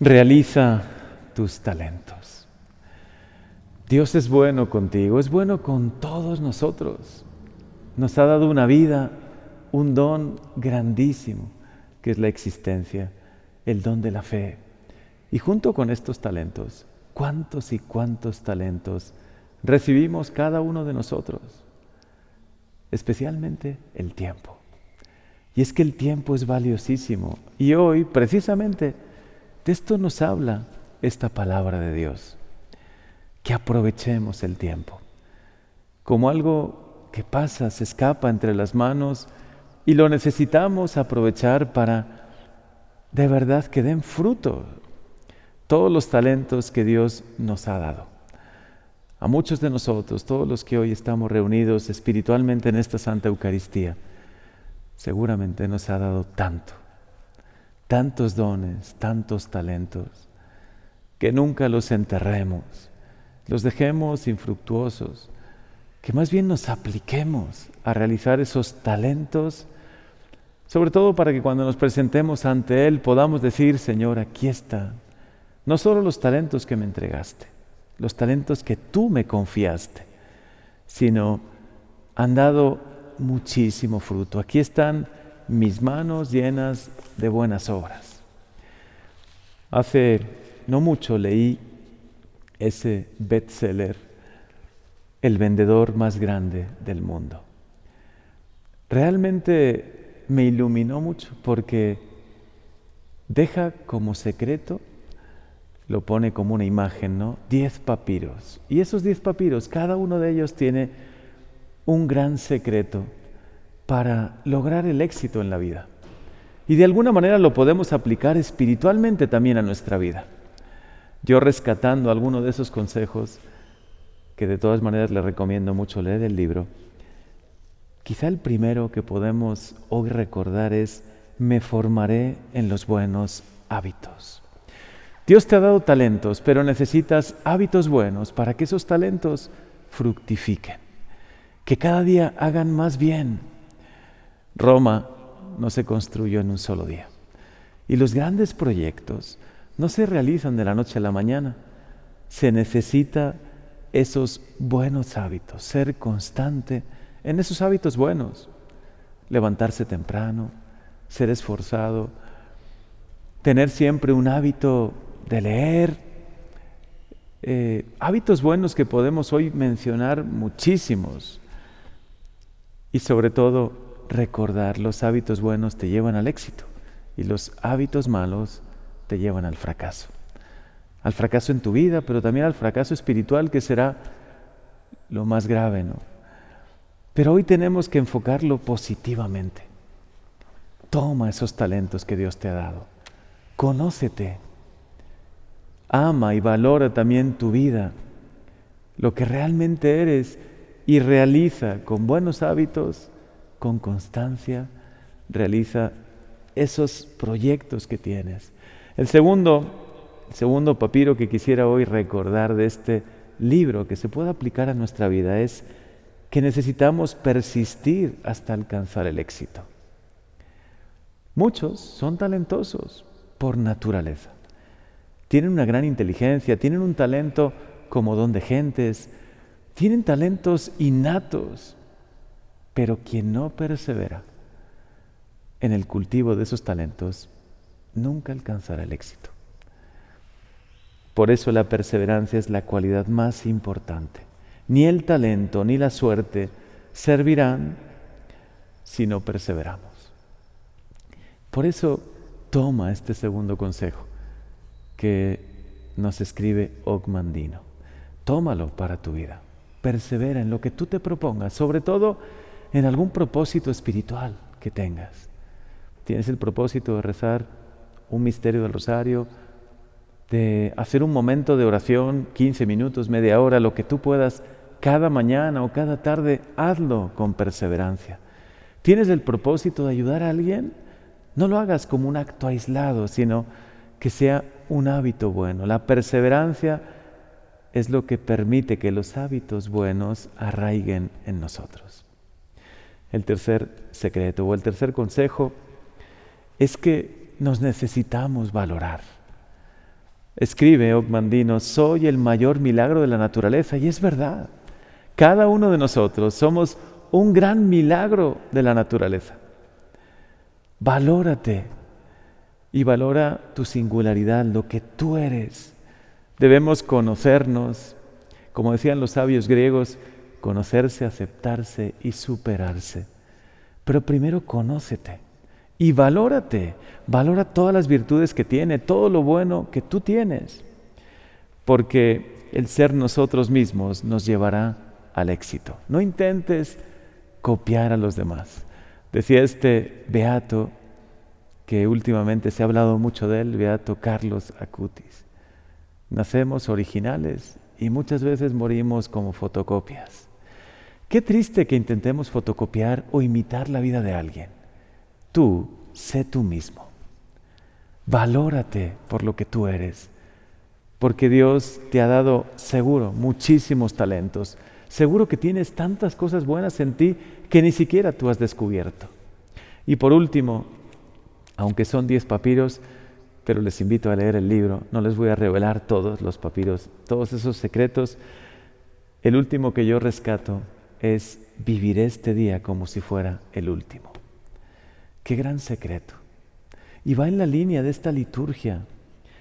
realiza tus talentos. Dios es bueno contigo, es bueno con todos nosotros. Nos ha dado una vida, un don grandísimo, que es la existencia, el don de la fe. Y junto con estos talentos, ¿cuántos y cuántos talentos recibimos cada uno de nosotros? Especialmente el tiempo. Y es que el tiempo es valiosísimo. Y hoy, precisamente, de esto nos habla esta palabra de Dios. Que aprovechemos el tiempo. Como algo que pasa, se escapa entre las manos y lo necesitamos aprovechar para de verdad que den fruto todos los talentos que Dios nos ha dado. A muchos de nosotros, todos los que hoy estamos reunidos espiritualmente en esta Santa Eucaristía, seguramente nos ha dado tanto, tantos dones, tantos talentos, que nunca los enterremos, los dejemos infructuosos, que más bien nos apliquemos a realizar esos talentos, sobre todo para que cuando nos presentemos ante Él podamos decir, Señor, aquí está, no solo los talentos que me entregaste, los talentos que tú me confiaste, sino han dado muchísimo fruto. Aquí están mis manos llenas de buenas obras. Hace no mucho leí ese bestseller, El vendedor más grande del mundo. Realmente me iluminó mucho porque deja como secreto, lo pone como una imagen, ¿no? Diez papiros. Y esos diez papiros, cada uno de ellos tiene un gran secreto para lograr el éxito en la vida. Y de alguna manera lo podemos aplicar espiritualmente también a nuestra vida. Yo rescatando alguno de esos consejos, que de todas maneras le recomiendo mucho leer el libro, quizá el primero que podemos hoy recordar es, me formaré en los buenos hábitos. Dios te ha dado talentos, pero necesitas hábitos buenos para que esos talentos fructifiquen que cada día hagan más bien. Roma no se construyó en un solo día. Y los grandes proyectos no se realizan de la noche a la mañana. Se necesita esos buenos hábitos, ser constante en esos hábitos buenos. Levantarse temprano, ser esforzado, tener siempre un hábito de leer, eh, hábitos buenos que podemos hoy mencionar muchísimos. Y sobre todo, recordar los hábitos buenos te llevan al éxito y los hábitos malos te llevan al fracaso. Al fracaso en tu vida, pero también al fracaso espiritual que será lo más grave, ¿no? Pero hoy tenemos que enfocarlo positivamente. Toma esos talentos que Dios te ha dado. Conócete. Ama y valora también tu vida, lo que realmente eres y realiza con buenos hábitos, con constancia, realiza esos proyectos que tienes. El segundo, segundo papiro que quisiera hoy recordar de este libro que se puede aplicar a nuestra vida es que necesitamos persistir hasta alcanzar el éxito. Muchos son talentosos por naturaleza. Tienen una gran inteligencia, tienen un talento como don de gentes, tienen talentos innatos, pero quien no persevera en el cultivo de esos talentos nunca alcanzará el éxito. Por eso la perseverancia es la cualidad más importante. Ni el talento ni la suerte servirán si no perseveramos. Por eso toma este segundo consejo que nos escribe Ogmandino. Tómalo para tu vida persevera en lo que tú te propongas, sobre todo en algún propósito espiritual que tengas. Tienes el propósito de rezar un misterio del rosario, de hacer un momento de oración, 15 minutos, media hora, lo que tú puedas, cada mañana o cada tarde, hazlo con perseverancia. ¿Tienes el propósito de ayudar a alguien? No lo hagas como un acto aislado, sino que sea un hábito bueno. La perseverancia es lo que permite que los hábitos buenos arraiguen en nosotros. El tercer secreto o el tercer consejo es que nos necesitamos valorar. Escribe Ogmandino, soy el mayor milagro de la naturaleza y es verdad. Cada uno de nosotros somos un gran milagro de la naturaleza. Valórate y valora tu singularidad, lo que tú eres. Debemos conocernos, como decían los sabios griegos, conocerse, aceptarse y superarse. Pero primero conócete y valórate, valora todas las virtudes que tiene, todo lo bueno que tú tienes, porque el ser nosotros mismos nos llevará al éxito. No intentes copiar a los demás. Decía este beato, que últimamente se ha hablado mucho de él, beato Carlos Acutis. Nacemos originales y muchas veces morimos como fotocopias. Qué triste que intentemos fotocopiar o imitar la vida de alguien. Tú, sé tú mismo. Valórate por lo que tú eres, porque Dios te ha dado seguro muchísimos talentos. Seguro que tienes tantas cosas buenas en ti que ni siquiera tú has descubierto. Y por último, aunque son diez papiros, pero les invito a leer el libro, no les voy a revelar todos los papiros, todos esos secretos. El último que yo rescato es vivir este día como si fuera el último. Qué gran secreto. Y va en la línea de esta liturgia.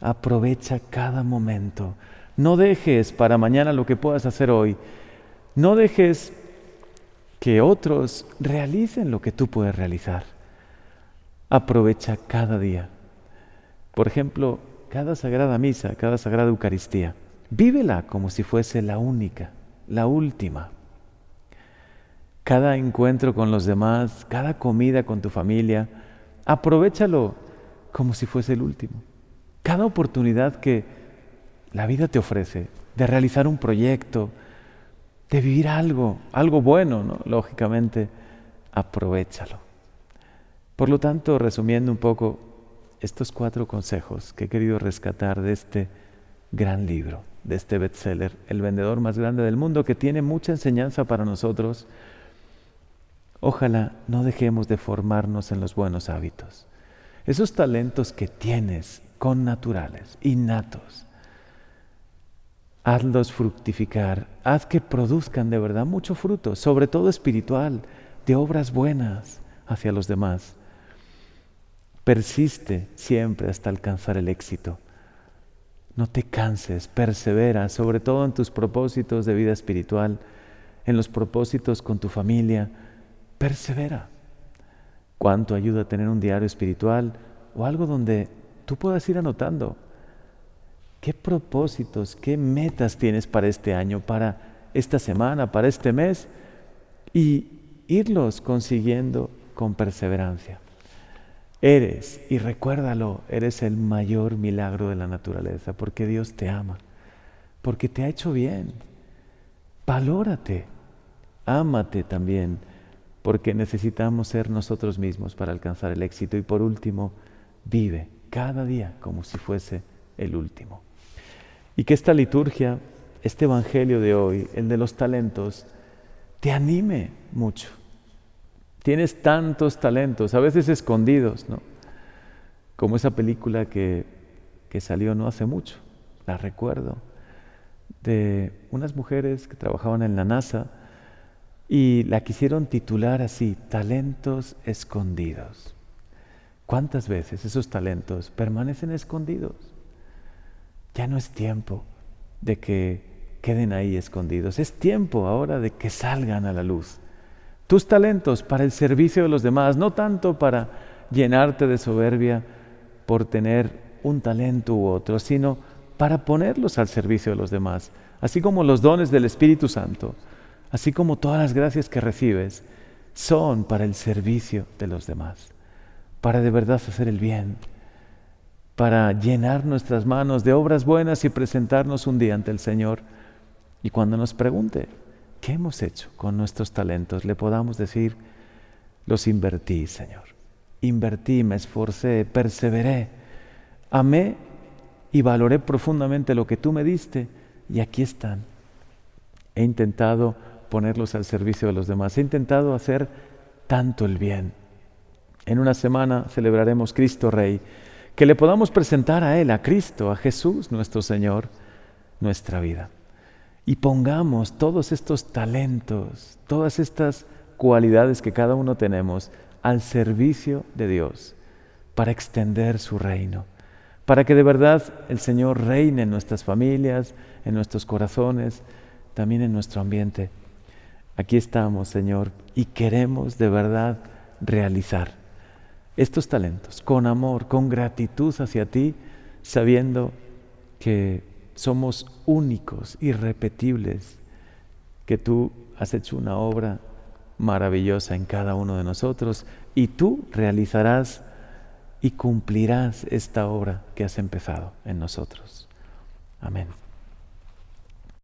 Aprovecha cada momento. No dejes para mañana lo que puedas hacer hoy. No dejes que otros realicen lo que tú puedes realizar. Aprovecha cada día. Por ejemplo, cada sagrada misa, cada sagrada Eucaristía. Vívela como si fuese la única, la última cada encuentro con los demás, cada comida con tu familia, aprovechalo como si fuese el último. Cada oportunidad que la vida te ofrece de realizar un proyecto, de vivir algo, algo bueno, lógicamente, aprovechalo. Por lo tanto, resumiendo un poco estos cuatro consejos que he querido rescatar de este gran libro, de este bestseller, El vendedor más grande del mundo, que tiene mucha enseñanza para nosotros, Ojalá no dejemos de formarnos en los buenos hábitos. Esos talentos que tienes con naturales, innatos, hazlos fructificar, haz que produzcan de verdad mucho fruto, sobre todo espiritual, de obras buenas hacia los demás. Persiste siempre hasta alcanzar el éxito. No te canses, persevera, sobre todo en tus propósitos de vida espiritual, en los propósitos con tu familia, persevera. ¿Cuánto ayuda a tener un diario espiritual o algo donde tú puedas ir anotando qué propósitos, qué metas tienes para este año, para esta semana, para este mes y irlos consiguiendo con perseverancia? Eres, y recuérdalo, eres el mayor milagro de la naturaleza porque Dios te ama, porque te ha hecho bien. Valórate, ámate también porque necesitamos ser nosotros mismos para alcanzar el éxito. Y por último, vive cada día como si fuese el último. Y que esta liturgia, este Evangelio de hoy, el de los talentos, te anime mucho. Tienes tantos talentos, a veces escondidos, ¿no? Como esa película que, que salió no hace mucho, la recuerdo, de unas mujeres que trabajaban en la NASA y la quisieron titular así, talentos escondidos. ¿Cuántas veces esos talentos permanecen escondidos? Ya no es tiempo de que queden ahí escondidos, es tiempo ahora de que salgan a la luz. Tus talentos para el servicio de los demás, no tanto para llenarte de soberbia por tener un talento u otro, sino para ponerlos al servicio de los demás, así como los dones del Espíritu Santo así como todas las gracias que recibes, son para el servicio de los demás, para de verdad hacer el bien, para llenar nuestras manos de obras buenas y presentarnos un día ante el Señor. Y cuando nos pregunte, ¿qué hemos hecho con nuestros talentos? Le podamos decir, los invertí, Señor. Invertí, me esforcé, perseveré, amé y valoré profundamente lo que tú me diste y aquí están. He intentado ponerlos al servicio de los demás. He intentado hacer tanto el bien. En una semana celebraremos Cristo Rey, que le podamos presentar a Él, a Cristo, a Jesús, nuestro Señor, nuestra vida. Y pongamos todos estos talentos, todas estas cualidades que cada uno tenemos al servicio de Dios para extender su reino, para que de verdad el Señor reine en nuestras familias, en nuestros corazones, también en nuestro ambiente. Aquí estamos, Señor, y queremos de verdad realizar estos talentos con amor, con gratitud hacia ti, sabiendo que somos únicos, irrepetibles, que tú has hecho una obra maravillosa en cada uno de nosotros y tú realizarás y cumplirás esta obra que has empezado en nosotros. Amén.